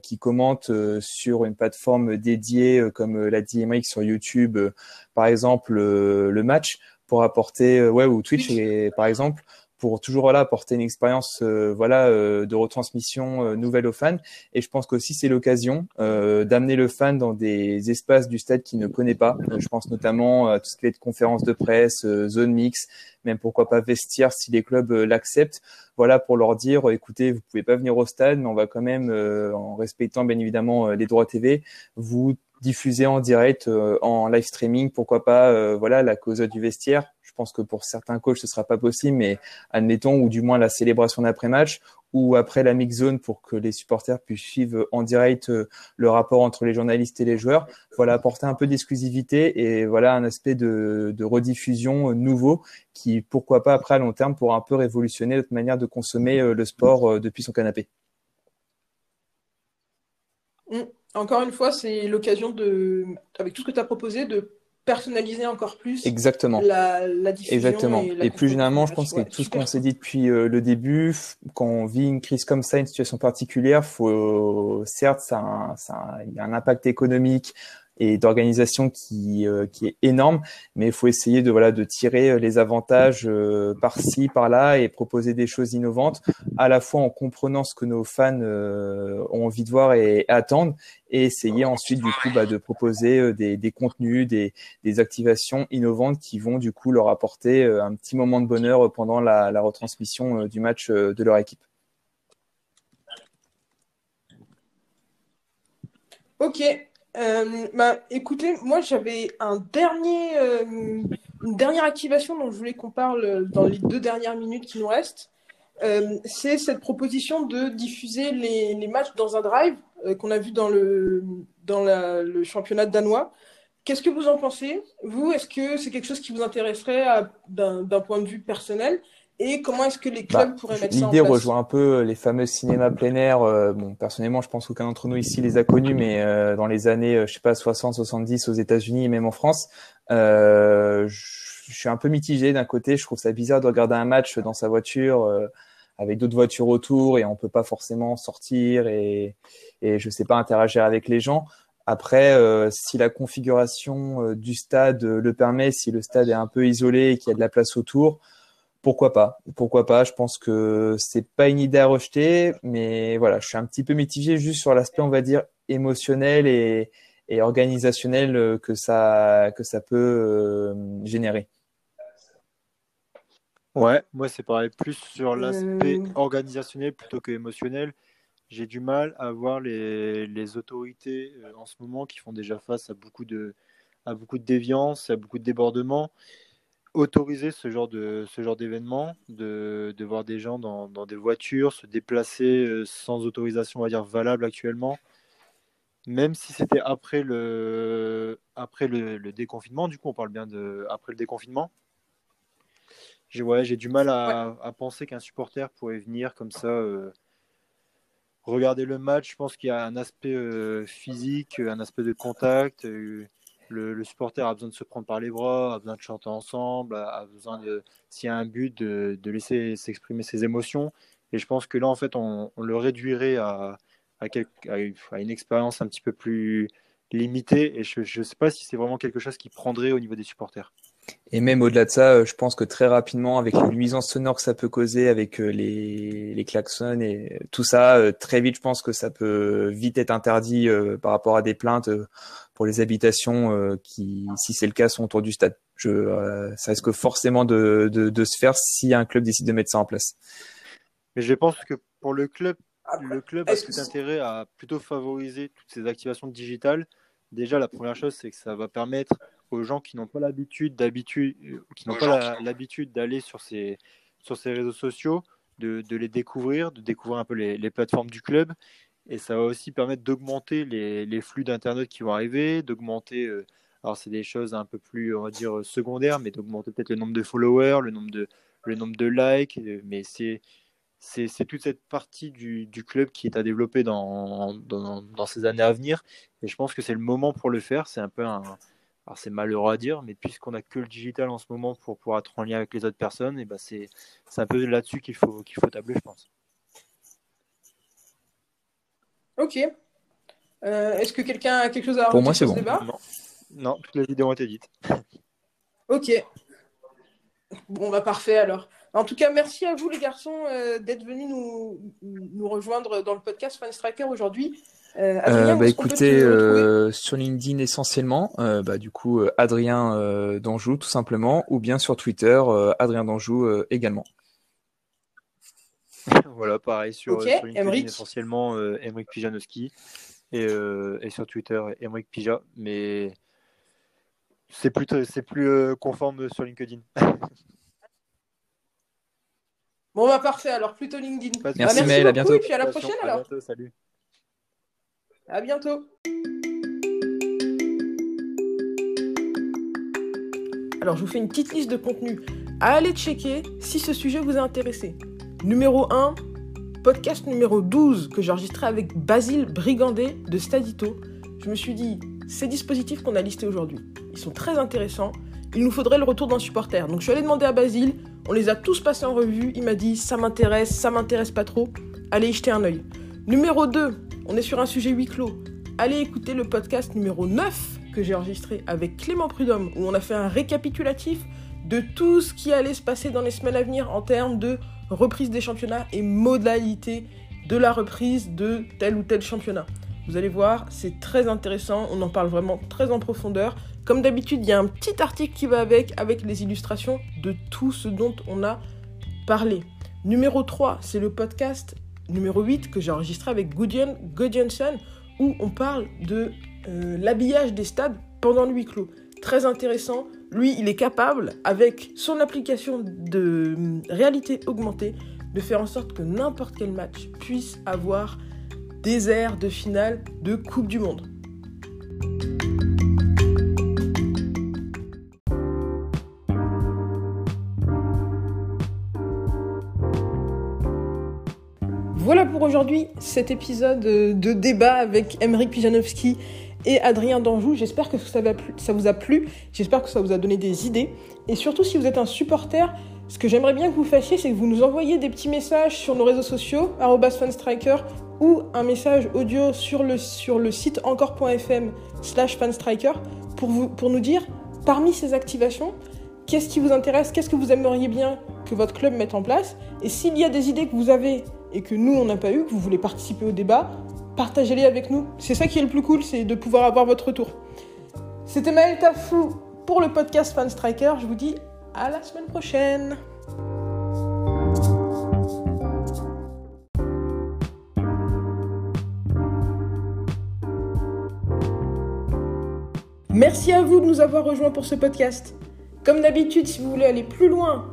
Speaker 3: qui commente sur une plateforme dédiée comme la DMX sur YouTube, par exemple, le match pour apporter, euh, ouais, ou Twitch, et, par exemple, pour toujours voilà, apporter une expérience euh, voilà, euh, de retransmission nouvelle aux fans. Et je pense qu'aussi c'est l'occasion d'amener le fan dans des espaces du stade qu'il ne connaît pas. je pense notamment à tout ce qui est conférences de presse, zone mix, même pourquoi pas vestiaire si les clubs l'acceptent. Voilà, pour leur dire, écoutez, vous pouvez pas venir au stade, mais on va quand même, en respectant bien évidemment les droits TV, vous diffuser en direct, euh, en live streaming, pourquoi pas, euh, voilà, la cause du vestiaire. Je pense que pour certains coachs, ce sera pas possible, mais admettons, ou du moins la célébration d'après-match, ou après la mix zone pour que les supporters puissent suivre en direct euh, le rapport entre les journalistes et les joueurs. Voilà, apporter un peu d'exclusivité et voilà un aspect de, de, rediffusion nouveau qui, pourquoi pas, après à long terme, pourra un peu révolutionner notre manière de consommer le sport depuis son canapé.
Speaker 1: Mm encore une fois, c'est l'occasion de, avec tout ce que tu as proposé, de personnaliser encore plus
Speaker 3: Exactement.
Speaker 1: La, la diffusion.
Speaker 3: Exactement. Et, plus généralement, je pense que tout ce qu'on s'est dit depuis euh, le début, quand on vit une crise comme ça, une situation particulière, faut certes, ça ça il y a un impact économique, et d'organisation qui, euh, qui est énorme, mais il faut essayer de voilà de tirer euh, les avantages euh, par-ci par-là et proposer des choses innovantes, à la fois en comprenant ce que nos fans ont envie de voir et, attendent, et essayer ensuite du coup bah, de proposer des, des contenus, des, des activations innovantes qui vont du coup leur apporter un petit moment de bonheur pendant la, la retransmission du match de leur équipe.
Speaker 1: Ok, euh, bah, écoutez, moi j'avais un dernier, euh, une dernière activation dont je voulais qu'on parle dans les deux dernières minutes qui nous restent. Euh, c'est cette proposition de diffuser les, matchs dans un drive qu'on a vu dans le, dans le championnat danois. Qu'est-ce que vous en pensez? Vous, est-ce que c'est quelque chose qui vous intéresserait d'un point de vue personnel? Et comment est-ce que les clubs bah, pourraient mettre ça en place
Speaker 3: L'idée rejoint un peu les fameux cinémas plein air. Euh, bon, personnellement, je pense qu'aucun d'entre nous ici les a connus, mais euh, dans les années, euh, je sais pas, 60, 70 aux États-Unis et même en France, je suis un peu mitigé. D'un côté, je trouve ça bizarre de regarder un match dans sa voiture avec d'autres voitures autour et on peut pas forcément sortir et, et je sais pas interagir avec les gens. Après, si la configuration du stade le permet, si le stade est un peu isolé et qu'il y a de la place autour, pourquoi pas Pourquoi pas Je pense que c'est pas une idée à rejeter, mais voilà, je suis un petit peu mitigé juste sur l'aspect, on va dire, émotionnel et, organisationnel euh, que ça que ça peut euh, générer.
Speaker 2: Ouais, moi c'est pareil, plus sur l'aspect euh. organisationnel plutôt que émotionnel. J'ai du mal à voir les, les, autorités en ce moment qui font déjà face à beaucoup de à beaucoup de déviance, à beaucoup de débordements autoriser ce genre de ce genre d'événement, de, de, voir des gens dans, dans, des voitures se déplacer euh, sans autorisation, on va dire valable actuellement, même si c'était après le après le, le, déconfinement. Du coup, on parle bien de après le déconfinement. J'ai ouais, j'ai du mal à, à penser qu'un supporter pourrait venir comme ça. Euh, regarder le match, je pense qu'il y a un aspect euh, physique, un aspect de contact, le, supporter a besoin de se prendre par les bras, a besoin de chanter ensemble, a, besoin s'il y a un but, de, laisser s'exprimer ses émotions. Et je pense que là, en fait, on, le réduirait à, à, une expérience un petit peu plus limitée. Et je ne sais pas si c'est vraiment quelque chose qui prendrait au niveau des supporters.
Speaker 3: Et même au-delà de ça, je pense que très rapidement, avec les nuisances sonores que ça peut causer, avec les, les klaxons et tout ça, très vite, je pense que ça peut vite être interdit par rapport à des plaintes pour les habitations qui, si c'est le cas, sont autour du stade. Je, ça risque forcément de, de, de se faire si un club décide de mettre ça en place.
Speaker 2: Mais je pense que pour le club, le club a tout intérêt à plutôt favoriser toutes ces activations digitales. Déjà, la première chose, c'est que ça va permettre aux gens qui n'ont pas l'habitude d'habitude, qui n'ont pas l'habitude d'aller sur ces, sur ces réseaux sociaux, de, de, les découvrir, de découvrir un peu les, les, plateformes du club. Et ça va aussi permettre d'augmenter les, les, flux d'internet qui vont arriver, d'augmenter, euh, alors c'est des choses un peu plus, on va dire, secondaires, mais d'augmenter peut-être le nombre de followers, le nombre de, le nombre de likes. Mais c'est c'est toute cette partie du, du, club qui est à développer dans, dans, dans, ces années à venir. Et je pense que c'est le moment pour le faire. C'est un peu un. Alors, c'est malheureux à dire, mais puisqu'on n'a que le digital en ce moment pour pouvoir être en lien avec les autres personnes, et ben c'est un peu là-dessus qu'il faut, qu'il faut tabler, je pense.
Speaker 1: Ok. Euh, Est-ce que quelqu'un a quelque chose à
Speaker 3: Pour moi, c'est bon.
Speaker 2: Non. non, toutes les idées ont été dites.
Speaker 1: ok. Bon, bah parfait alors. En tout cas, merci à vous les garçons euh, d'être venus nous, nous, rejoindre dans le podcast Fan Striker aujourd'hui.
Speaker 3: Euh, euh, bah, écoutez, euh, sur LinkedIn essentiellement, euh, bah, du coup Adrien Danjou tout simplement, ou bien sur Twitter Adrien Danjou également.
Speaker 2: voilà, pareil sur,
Speaker 1: okay.
Speaker 2: sur LinkedIn essentiellement Emric Pijanowski et, et, sur Twitter Emric Pija, mais c'est plus c'est plus conforme sur LinkedIn.
Speaker 1: Bon, bah parfait, alors plutôt LinkedIn.
Speaker 3: Merci, bah, merci Maël, à bientôt.
Speaker 1: Et puis à la prochaine alors.
Speaker 2: À bientôt, salut.
Speaker 1: À bientôt. Alors, je vous fais une petite liste de contenus à aller checker si ce sujet vous a intéressé. Numéro 1, podcast numéro 12 que j'ai enregistré avec Basile Brigandé de Stadito. Je me suis dit, ces dispositifs qu'on a listés aujourd'hui, ils sont très intéressants. Il nous faudrait le retour d'un supporter. Donc, je suis allé demander à Basile on les a tous passés en revue. Il m'a dit ça m'intéresse, ça m'intéresse pas trop. Allez y jeter un œil. Numéro 2, on est sur un sujet huis clos. Allez écouter le podcast numéro 9 que j'ai enregistré avec Clément Prudhomme où on a fait un récapitulatif de tout ce qui allait se passer dans les semaines à venir en termes de reprise des championnats et modalités de la reprise de tel ou tel championnat. Vous allez voir, c'est très intéressant, on en parle vraiment très en profondeur. Comme d'habitude, il y a un petit article qui va avec, avec les illustrations de tout ce dont on a parlé. Numéro 3, c'est le podcast numéro 8 que j'ai enregistré avec Gudjon Gudjonsson, où on parle de euh, l'habillage des stades pendant le huis clos. Très intéressant. Lui, il est capable, avec son application de euh, réalité augmentée, de faire en sorte que n'importe quel match puisse avoir des airs de finale de Coupe du Monde. Pour aujourd'hui cet épisode de débat avec Emeric Pijanowski et Adrien Danjou. J'espère que ça, vous a plu, j'espère que ça vous a donné des idées. Et surtout, si vous êtes un supporter, ce que j'aimerais bien que vous fassiez, c'est que vous nous envoyiez des petits messages sur nos réseaux sociaux, fanstriker, ou un message audio sur le, sur le site encore.fm slash fanstriker pour, vous, pour nous dire, parmi ces activations, qu'est-ce qui vous intéresse, qu'est-ce que vous aimeriez bien que votre club mette en place, et s'il y a des idées que vous avez et que nous, on n'a pas eu, que vous voulez participer au débat, partagez-les avec nous. C'est ça qui est le plus cool, c'est de pouvoir avoir votre retour. C'était Maël Tafou pour le podcast Fan Striker. Je vous dis à la semaine prochaine. Merci à vous de nous avoir rejoints pour ce podcast. Comme d'habitude, si vous voulez aller plus loin